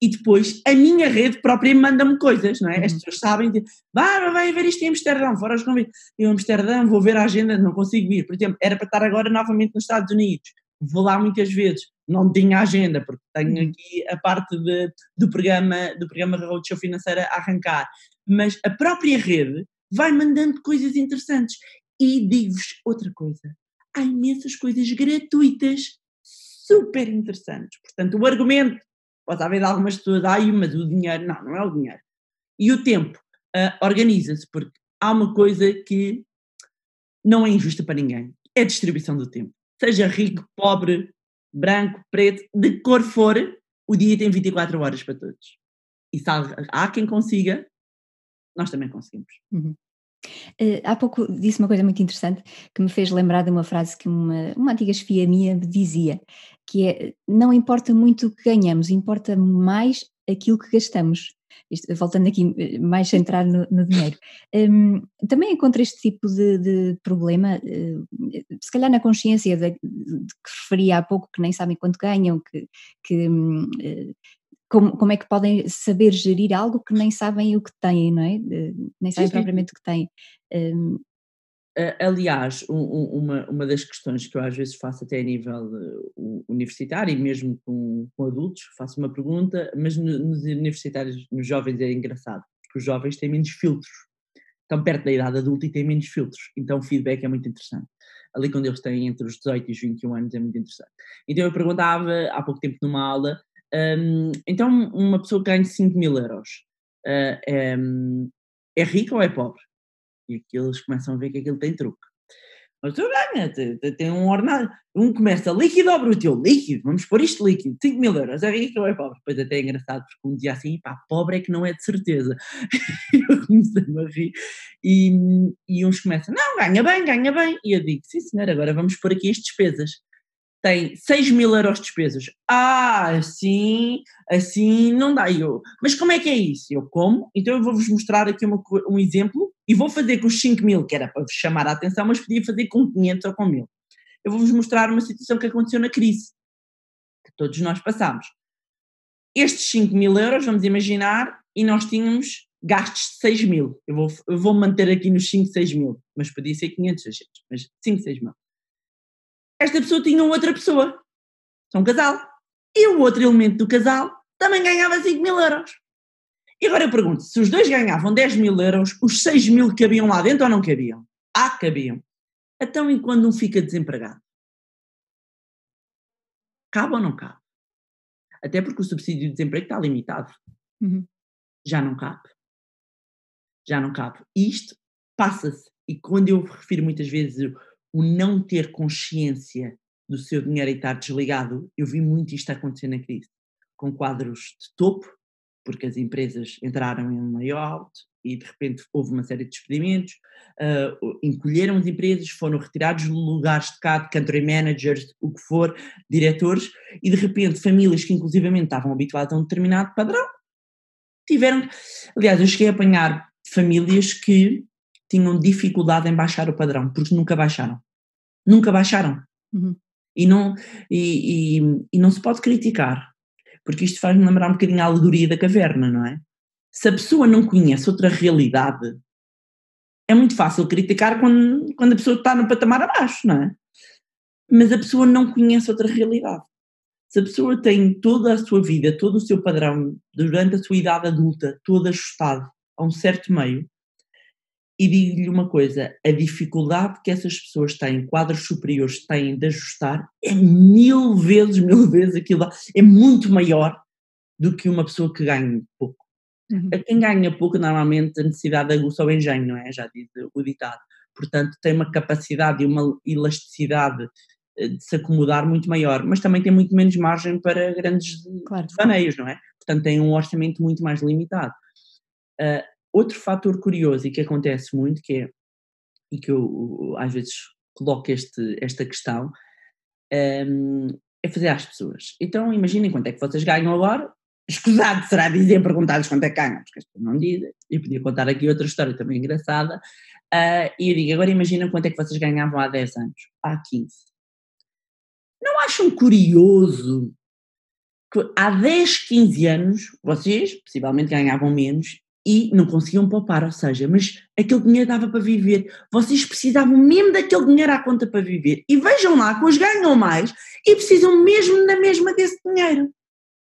E depois a minha rede própria manda-me coisas, não é? As uhum. pessoas sabem, de, vai, vai ver isto em Amsterdão, fora os convites. Eu em Amsterdão vou ver a agenda, não consigo ir. Por exemplo, era para estar agora novamente nos Estados Unidos. Vou lá muitas vezes, não tinha agenda, porque tenho uhum. aqui a parte de, do programa do programa Roadshow Financeira a arrancar mas a própria rede vai mandando coisas interessantes. E digo-vos outra coisa: há imensas coisas gratuitas super interessantes. Portanto, o argumento, pode haver algumas pessoas, ai, mas o dinheiro, não, não é o dinheiro. E o tempo, uh, organiza-se, porque há uma coisa que não é injusta para ninguém: é a distribuição do tempo. Seja rico, pobre, branco, preto, de cor for, o dia tem 24 horas para todos. E se há, há quem consiga, nós também conseguimos. Uhum. Uh, há pouco disse uma coisa muito interessante que me fez lembrar de uma frase que uma, uma antiga chefia minha dizia, que é, não importa muito o que ganhamos, importa mais aquilo que gastamos. Isto, voltando aqui eh, mais centrado no, no dinheiro. Um, também encontro este tipo de, de problema, uh, se calhar na consciência de, de, que referia há pouco, que nem sabem quanto ganham, que, que uh, como, como é que podem saber gerir algo que nem sabem o que têm, não é? Nem sabem sim, propriamente o que têm. Um, Aliás, um, uma, uma das questões que eu às vezes faço até a nível uh, universitário e mesmo com, com, adultos, faço uma pergunta, mas nos universitários, nos jovens é engraçado, porque os jovens têm menos filtros, estão perto da idade adulta e têm menos filtros, então o feedback é muito interessante. Ali quando eles têm entre os 18 e os 21 anos é muito interessante. Então eu perguntava há pouco tempo numa aula um, então, uma pessoa que ganha 5 mil euros uh, é, é rica ou é pobre? E aqui eles começam a ver que aquilo tem truque. Mas tu ganha, tem um ordenado. Um começa líquido ou bruto? Líquido, vamos pôr isto líquido, 5 mil euros, é rico ou é pobre? Depois até é engraçado, porque um dia assim, pá, pobre é que não é de certeza. eu comecei a rir. E, e uns começam, não, ganha bem, ganha bem. E eu digo, sim senhor, agora vamos pôr aqui as despesas tem 6 mil euros de despesas. Ah, assim, assim não dá. Eu, mas como é que é isso? Eu como, então eu vou-vos mostrar aqui uma, um exemplo e vou fazer com os 5 mil, que era para vos chamar a atenção, mas podia fazer com 500 ou com 1000. Eu vou-vos mostrar uma situação que aconteceu na crise, que todos nós passámos. Estes 5 mil euros, vamos imaginar, e nós tínhamos gastos de 6 mil. Eu vou, eu vou manter aqui nos 5, 6 mil, mas podia ser 500, 600, mas 5, 6 mil esta pessoa tinha outra pessoa. São um casal. E o outro elemento do casal também ganhava 5 mil euros. E agora eu pergunto: se os dois ganhavam 10 mil euros, os 6 mil cabiam lá dentro ou não cabiam? Ah, cabiam. Então, e quando um fica desempregado? Cabe ou não cabe? Até porque o subsídio de desemprego está limitado. Uhum. Já não cabe. Já não cabe. E isto passa-se. E quando eu refiro muitas vezes o não ter consciência do seu dinheiro e estar desligado, eu vi muito isto acontecer na crise, com quadros de topo, porque as empresas entraram em um layout e de repente houve uma série de despedimentos, uh, encolheram as empresas, foram retirados lugares de cá, de country managers, o que for, diretores, e de repente famílias que inclusivamente estavam habituadas a um determinado padrão, tiveram, aliás eu cheguei a apanhar famílias que tinham dificuldade em baixar o padrão, porque nunca baixaram, nunca baixaram. Uhum. E, não, e, e, e não se pode criticar, porque isto faz-me lembrar um bocadinho a alegoria da caverna, não é? Se a pessoa não conhece outra realidade, é muito fácil criticar quando, quando a pessoa está no patamar abaixo, não é? Mas a pessoa não conhece outra realidade. Se a pessoa tem toda a sua vida, todo o seu padrão, durante a sua idade adulta, todo ajustado a um certo meio, e digo-lhe uma coisa: a dificuldade que essas pessoas têm, quadros superiores têm de ajustar, é mil vezes, mil vezes aquilo, é muito maior do que uma pessoa que ganha pouco. Uhum. A quem ganha pouco, normalmente a necessidade aguça o engenho, não é? Já diz o ditado. Portanto, tem uma capacidade e uma elasticidade eh, de se acomodar muito maior, mas também tem muito menos margem para grandes claro. não é? Portanto, tem um orçamento muito mais limitado. Uh, Outro fator curioso e que acontece muito, que é, e que eu às vezes coloco este, esta questão, um, é fazer às pessoas. Então imaginem quanto é que vocês ganham agora, escusado será dizer, perguntar-lhes quanto é que ganham, porque as pessoas não dizem, eu podia contar aqui outra história também engraçada, uh, e eu digo, agora imaginem quanto é que vocês ganhavam há 10 anos, há 15. Não acham curioso que há 10, 15 anos vocês possivelmente ganhavam menos e não conseguiam poupar, ou seja, mas aquele dinheiro dava para viver. Vocês precisavam mesmo daquele dinheiro à conta para viver. E vejam lá que hoje ganham mais e precisam mesmo na mesma desse dinheiro.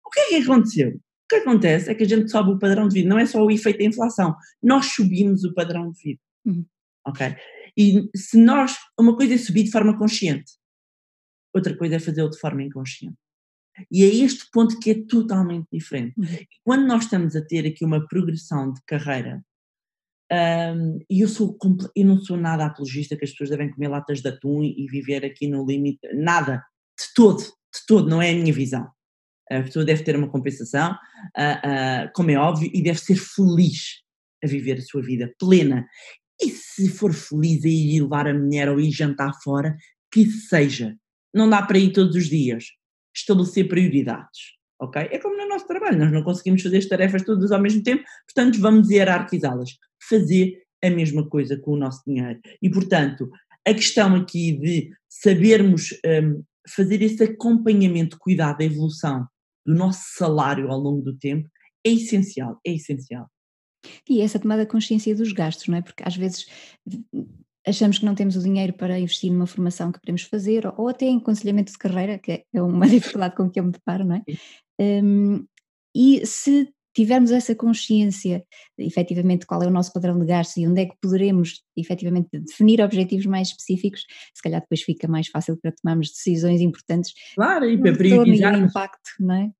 O que é que aconteceu? O que acontece é que a gente sobe o padrão de vida, não é só o efeito da inflação, nós subimos o padrão de vida. Uhum. Ok? E se nós, uma coisa é subir de forma consciente, outra coisa é fazê-lo de forma inconsciente. E é este ponto que é totalmente diferente. Uhum. Quando nós estamos a ter aqui uma progressão de carreira, um, e eu, sou, eu não sou nada apologista que as pessoas devem comer latas de atum e viver aqui no limite, nada, de todo, de todo, não é a minha visão. A pessoa deve ter uma compensação, uh, uh, como é óbvio, e deve ser feliz a viver a sua vida plena. E se for feliz a ir levar a mulher ou ir jantar fora, que seja. Não dá para ir todos os dias estabelecer prioridades. Ok? É como no nosso trabalho, nós não conseguimos fazer as tarefas todas ao mesmo tempo, portanto vamos hierarquizá-las. Fazer a mesma coisa com o nosso dinheiro. E, portanto, a questão aqui de sabermos um, fazer esse acompanhamento, cuidado da evolução do nosso salário ao longo do tempo é essencial, é essencial. E essa tomada de consciência dos gastos, não é? Porque às vezes achamos que não temos o dinheiro para investir numa formação que queremos fazer, ou até em aconselhamento de carreira, que é uma dificuldade com que eu me deparo, não é? Um, e se tivermos essa consciência, efetivamente, qual é o nosso padrão de gastos e onde é que poderemos, efetivamente, definir objetivos mais específicos, se calhar depois fica mais fácil para tomarmos decisões importantes. Claro, e para priorizar. o impacto, não é?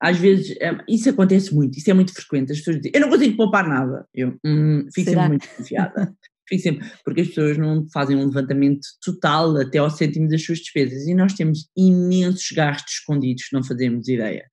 Às vezes, é, isso acontece muito, isso é muito frequente, as pessoas dizem, eu não consigo poupar nada, eu hum, fico sempre muito confiada. Fico sempre, porque as pessoas não fazem um levantamento total até ao cêntimo das suas despesas e nós temos imensos gastos escondidos que não fazemos ideia.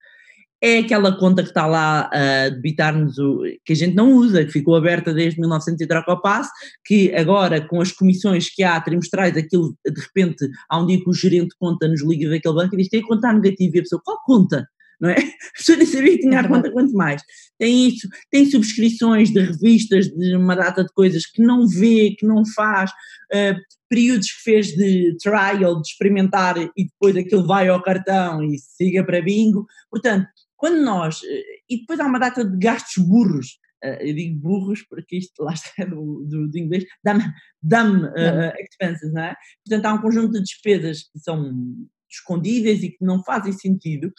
É aquela conta que está lá a debitar-nos, o, que a gente não usa, que ficou aberta desde 1900 e troca ao passo, que agora com as comissões que há trimestrais, aquilo de repente há um dia que o gerente de conta nos liga daquele banco e diz tem conta negativa e a pessoa, qual conta? Não é? A pessoa nem sabia que tinha a conta quanto mais. Tem isso, tem subscrições de revistas, de uma data de coisas que não vê, que não faz, uh, períodos que fez de trial, de experimentar e depois aquilo vai ao cartão e siga para bingo. Portanto, quando nós, uh, e depois há uma data de gastos burros, uh, eu digo burros porque isto lá está do, do, do inglês, dumb, dumb expenses, não é? Portanto, há um conjunto de despesas que são escondidas e que não fazem sentido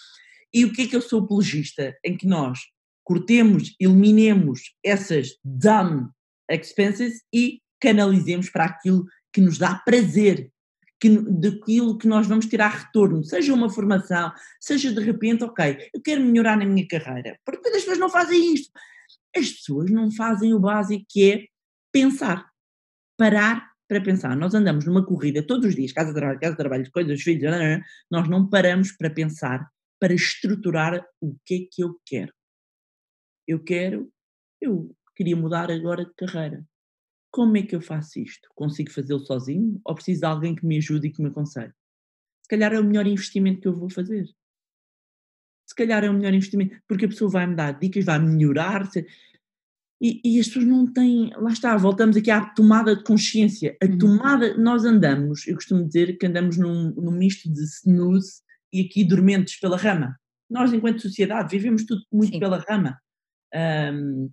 e o que é que eu sou apologista? Em que nós cortemos, eliminemos essas dumb expenses e canalizemos para aquilo que nos dá prazer, que, daquilo que nós vamos tirar retorno, seja uma formação, seja de repente, ok, eu quero melhorar na minha carreira, porque as pessoas não fazem isto. As pessoas não fazem o básico que é pensar, parar para pensar. Nós andamos numa corrida todos os dias, casa de trabalho, casa de trabalho, coisas, filhos, nós não paramos para pensar, para estruturar o que é que eu quero. Eu quero, eu queria mudar agora de carreira. Como é que eu faço isto? Consigo fazê-lo sozinho ou preciso de alguém que me ajude e que me aconselhe? Se calhar é o melhor investimento que eu vou fazer. Se calhar é o melhor investimento, porque a pessoa vai me dar dicas, vai melhorar. E, e, as pessoas não têm, lá está, voltamos aqui à tomada de consciência. A uhum. tomada, nós andamos, eu costumo dizer que andamos num, num misto de snooze e aqui dormentes pela rama. Nós, enquanto sociedade, vivemos tudo muito Sim. pela rama. Um,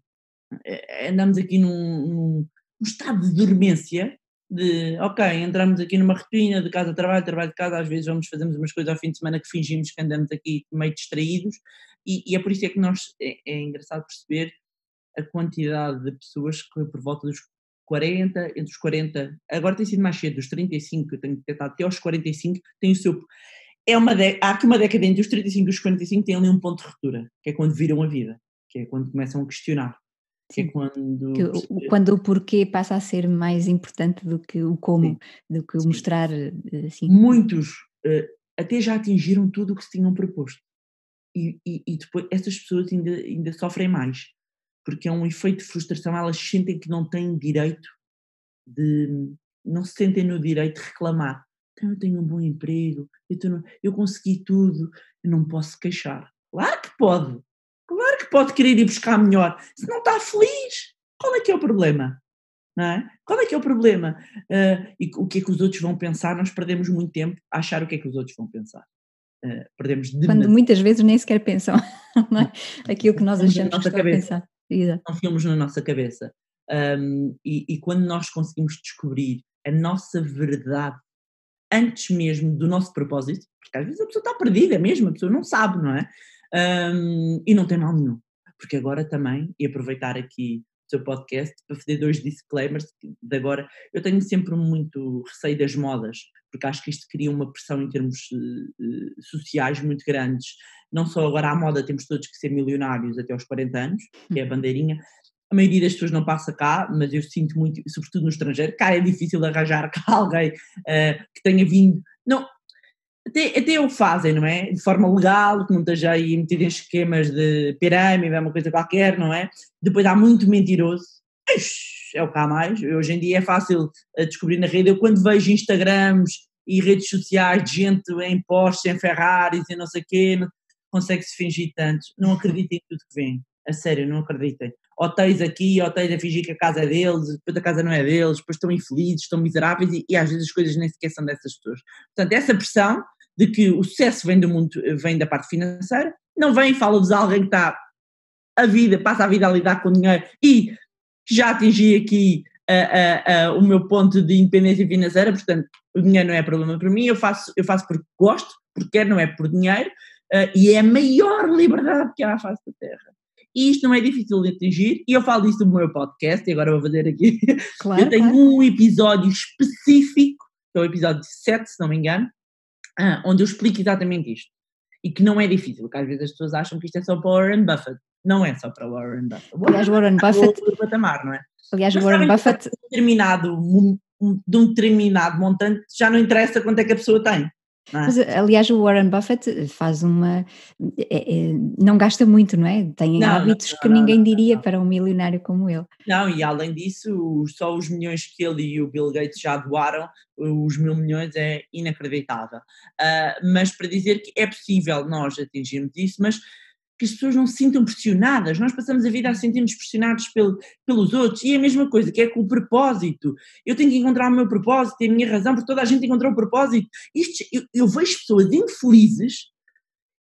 andamos aqui num, num, estado de dormência, de ok, entramos aqui numa rotina de casa trabalho, trabalho de casa, às vezes vamos fazemos umas coisas ao fim de semana que fingimos que andamos aqui meio distraídos, e, e é por isso é que nós é, é engraçado perceber a quantidade de pessoas que por volta dos 40, entre os 40, agora tem sido mais cedo, dos 35, eu tenho tentado até aos 45, tem o seu. É uma de, há aqui uma década entre os 35 e os 45, tem ali um ponto de ruptura, que é quando viram a vida, que é quando começam a questionar. Que é quando, que, quando o porquê passa a ser mais importante do que o como, Sim. do que o mostrar. Assim. Muitos uh, até já atingiram tudo o que se tinham proposto. E, e, e depois essas pessoas ainda, ainda sofrem mais porque é um efeito de frustração, elas sentem que não têm direito de. não se sentem no direito de reclamar. Então eu tenho um bom emprego, eu, tenho, eu consegui tudo, eu não posso queixar. Claro que pode, claro que pode querer ir buscar melhor. Se não está feliz, qual é que é o problema? Não é? Qual é que é o problema? Uh, e o que é que os outros vão pensar? Nós perdemos muito tempo a achar o que é que os outros vão pensar. Uh, perdemos Quando muitas vezes nem sequer pensam é? aquilo que nós achamos que estão a pensar. São filmes na nossa cabeça. Um, e, e, quando nós conseguimos descobrir a nossa verdade antes mesmo do nosso propósito, porque às vezes a pessoa está perdida mesmo, a pessoa não sabe, não é? Um, e não tem mal nenhum. Porque agora também, e aproveitar aqui o seu podcast para fazer dois disclaimers de agora, eu tenho sempre muito receio das modas, porque acho que isto cria uma pressão em termos uh, sociais muito grandes não só agora à moda temos todos que ser milionários até aos 40 anos, que é a bandeirinha, a maioria das pessoas não passa cá, mas eu sinto muito, sobretudo no estrangeiro, cá é difícil arranjar cá alguém uh, que tenha vindo, não, até, até o fazem, não é? De forma legal, que não esteja aí metido em esquemas de pirâmide, é uma coisa qualquer, não é? Depois há muito mentiroso, é o há mais, hoje em dia é fácil eh, descobrir na rede, eu quando vejo Instagrams e redes sociais de gente em Porsche, em Ferraris e não sei o quê, consegue-se fingir tanto. Não acreditem em tudo que vem. A sério, não acreditem. Hotéis aqui, hotéis a fingir que a casa é deles, depois a casa não é deles, depois estão infelizes, estão miseráveis e, e às vezes as coisas nem sequer são dessas pessoas. Portanto, essa pressão de que o sucesso vem do mundo, vem da parte financeira, não vem, fala-vos alguém que está a vida, passa a vida a lidar com dinheiro e já atingi aqui o meu ponto de independência financeira, portanto, o dinheiro não é problema para mim, eu faço, eu faço porque gosto, porque quero, não é por dinheiro, uh, e é a maior liberdade que há à face da Terra. E isto não é difícil de atingir, e eu falo disso no meu podcast, e agora vou fazer aqui. Claro, eu tenho claro. um episódio específico, que é o episódio 7, se não me engano, uh, onde eu explico exatamente isto. E que não é difícil, porque às vezes as pessoas acham que isto é só para Warren Buffett. Não é só para Warren Buffett. Aliás, Warren Buffett. patamar, não é? Aliás, Mas Warren Buffett. De um, determinado, de um determinado montante, já não interessa quanto é que a pessoa tem. É? Mas, aliás, o Warren Buffett faz uma. É, é, não gasta muito, não é? Tem não, hábitos não, não, que ninguém diria para um milionário como ele. Não, e além disso, só os milhões que ele e o Bill Gates já doaram, os mil milhões é inacreditável. Uh, mas para dizer que é possível nós atingirmos isso, mas que as pessoas não se sintam pressionadas. Nós passamos a vida a sentir-nos pressionados pelo, pelos outros. E é a mesma coisa, que é com o propósito. Eu tenho que encontrar o meu propósito, e a minha razão, porque toda a gente encontrou o propósito. Isto, eu, eu vejo pessoas infelizes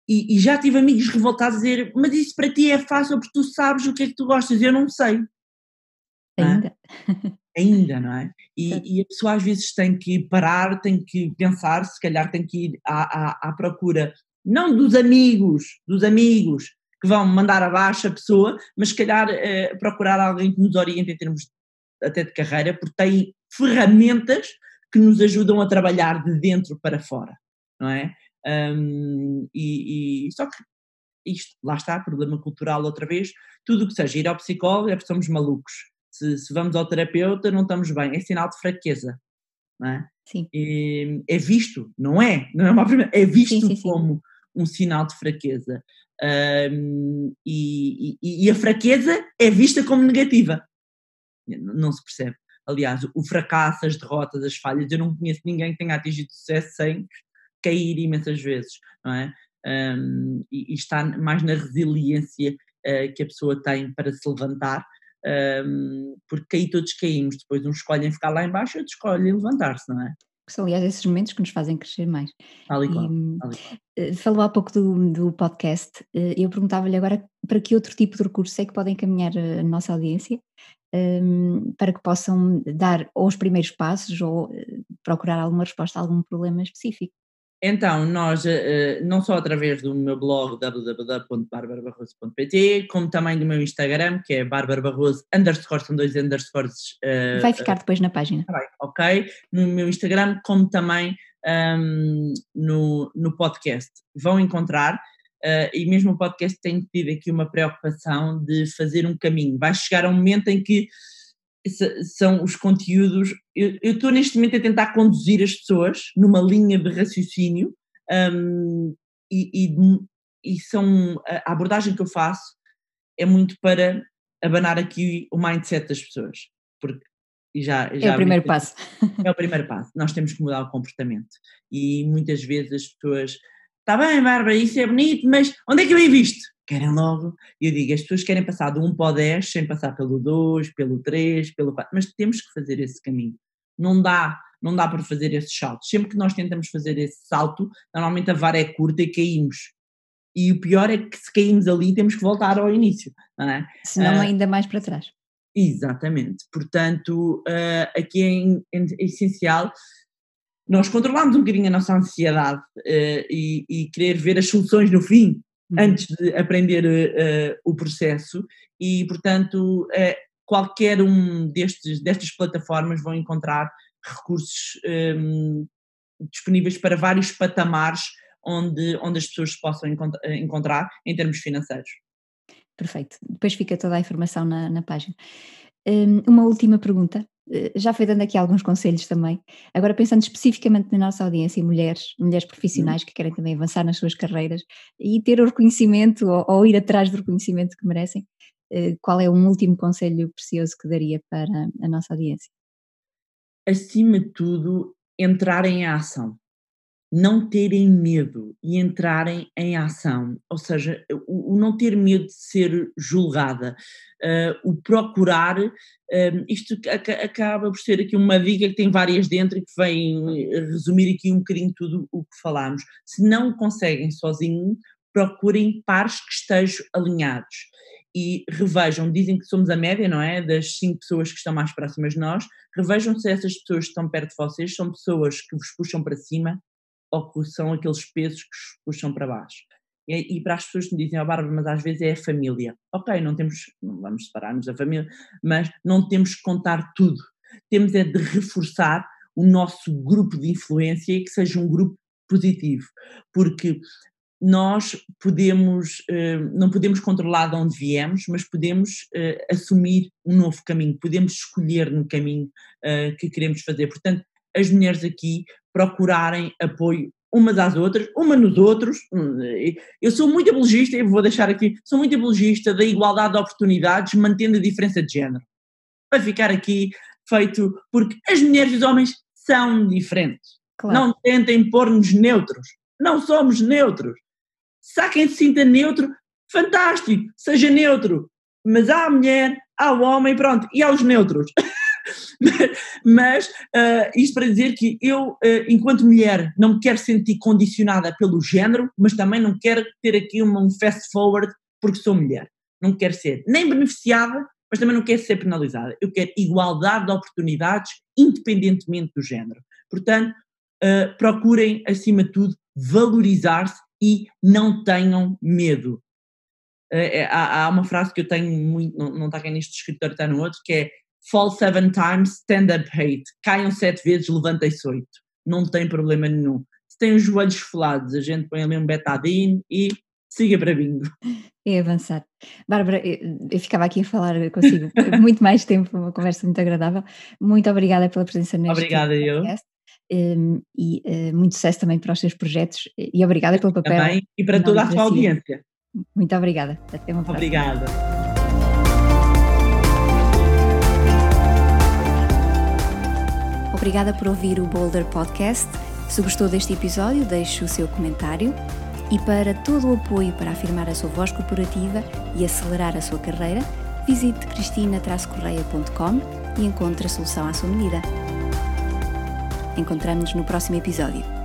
e, e, já tive amigos revoltados a dizer: Mas isso para ti é fácil porque tu sabes o que é que tu gostas, eu não sei. Ainda. Não é? Ainda, não é? E, e, a pessoa às vezes tem que parar, tem que pensar, se calhar tem que ir à, à, à procura não dos amigos, dos amigos que vão mandar abaixo a pessoa, mas se calhar eh, procurar alguém que nos oriente em termos até de carreira, porque tem ferramentas que nos ajudam a trabalhar de dentro para fora, não é? Um, e, e, só que isto, lá está, problema cultural outra vez, tudo o que seja ir ao psicólogo é porque somos malucos, Se, se, vamos ao terapeuta, não estamos bem, é sinal de fraqueza, não é? Sim. E, é visto, não é? Não é uma primeira, é visto sim, sim, como. Um sinal de fraqueza. Um, e, e, e, a fraqueza é vista como negativa. Não se percebe. Aliás, o fracasso, as derrotas, as falhas, eu não conheço ninguém que tenha atingido sucesso sem cair imensas vezes, não é? Um, e, e, está mais na resiliência uh, que a pessoa tem para se levantar, um, porque aí todos caímos, depois uns escolhem ficar lá embaixo, outros escolhem levantar-se, não é? São, aliás, esses momentos que nos fazem crescer mais. Ali e, falou há pouco do, do podcast, eh, eu perguntava-lhe agora para que outro tipo de recursos é que podem encaminhar a nossa audiência um, para que possam dar ou os primeiros passos ou eh, procurar alguma resposta a algum problema específico. Então, nós, eh, não só através do meu blog www.barbarabarroso.pt, como também do meu Instagram, que é barbarabarroso, underscore, são dois underscores. Uh, Vai ficar depois na página. Uh, ok, no meu Instagram, como também um, no, no podcast. Vão encontrar, uh, e mesmo o podcast tem tido aqui uma preocupação de fazer um caminho. Vai chegar um momento em que são os conteúdos. Eu, estou neste momento a tentar conduzir as pessoas numa linha de raciocínio um, e, e, e, são a abordagem que eu faço é muito para abanar aqui o mindset das pessoas, porque já, já é o primeiro passo. É o primeiro passo. Nós temos que mudar o comportamento e muitas vezes as pessoas está bem, Bárbara, isso é bonito, mas onde é que eu invisto? Querem logo. E eu digo, as pessoas querem passar do 1 para o 10 sem passar pelo 2, pelo 3, pelo 4, mas temos que fazer esse caminho. Não dá, não dá para fazer esses saltos. Sempre que nós tentamos fazer esse salto, normalmente a vara é curta e caímos. E o pior é que se caímos ali temos que voltar ao início, não é? Senão uh, ainda mais para trás. Exatamente. Portanto, uh, aqui é, é, é, essencial nós controlarmos um bocadinho a nossa ansiedade uh, e, e querer ver as soluções no fim, Uhum. antes de aprender uh, o processo e, portanto, uh, qualquer um destes, destas plataformas vão encontrar recursos um, ehm, disponíveis para vários patamares onde, onde as pessoas possam encontrar em termos financeiros. Perfeito. Depois fica toda a informação na, na página. Um, uma última pergunta. Eh, já foi dando aqui alguns conselhos também. Agora, pensando especificamente na nossa audiência, mulheres, mulheres profissionais que querem também avançar nas suas carreiras e ter o reconhecimento ou, ou ir atrás do reconhecimento que merecem, eh, qual é um último conselho precioso que daria para a nossa audiência? Acima de tudo, entrar em ação não terem medo e entrarem em ação, ou seja, o, o não ter medo de ser julgada, uh, o procurar, uh, isto acaba por ser aqui uma dica que tem várias dentro e que vem resumir aqui um bocadinho tudo o que falámos. Se não conseguem sozinhos, procurem pares que estejam alinhados e revejam, dizem que somos a média, não é? Das cinco pessoas que estão mais próximas de nós, revejam se essas pessoas que estão perto de vocês são pessoas que vos puxam para cima ou que são aqueles pesos que os puxam para baixo. E, e para as pessoas que me dizem, oh, Bárbara, mas às vezes é a família. Ok, não temos, não vamos separar-nos da família, mas não temos que contar tudo. Temos é de reforçar o nosso grupo de influência e que seja um grupo positivo, porque nós podemos, eh, não podemos controlar de onde viemos, mas podemos eh, assumir um novo caminho, podemos escolher no caminho eh, que queremos fazer. Portanto, as mulheres aqui procurarem apoio umas às outras, uma nos outros. Eu sou muito apologista, e vou deixar aqui, sou muito apologista da igualdade de oportunidades, mantendo a diferença de género. Para ficar aqui feito, porque as mulheres e os homens são diferentes. Claro. Não tentem pôr-nos neutros. Não somos neutros. Se há quem se sinta neutro, fantástico, seja neutro. Mas há a mulher, há o homem, pronto, e há os neutros. Mas uh, isto para dizer que eu, uh, enquanto mulher, não me quero sentir condicionada pelo género, mas também não quero ter aqui uma, um fast forward porque sou mulher. Não quero ser nem beneficiada, mas também não quero ser penalizada. Eu quero igualdade de oportunidades, independentemente do género. Portanto, uh, procurem, acima de tudo, valorizar-se e não tenham medo. Uh, há, há, uma frase que eu tenho muito, não, não está aqui neste escritório, está no outro, que é fall seven times, stand up eight. Caiam sete vezes, levantem-se oito. Não tem problema nenhum. Se tem os joelhos folados, a gente põe ali um betadine e siga para bingo. É avançar. Bárbara, eu ficava aqui a falar consigo muito mais tempo, uma conversa muito agradável. Muito obrigada pela presença neste Obrigada podcast. Um, e uh, muito sucesso também para os seus projetos e obrigada pelo papel. Também, e para toda a sua audiência. Muito obrigada. Até uma próxima. Obrigada. Obrigada por ouvir o Boulder Podcast. Se gostou deste episódio, deixe o seu comentário. E para todo o apoio para afirmar a sua voz corporativa e acelerar a sua carreira, visite cristina-correia.com e encontre a solução à sua medida. Encontramos-nos no próximo episódio.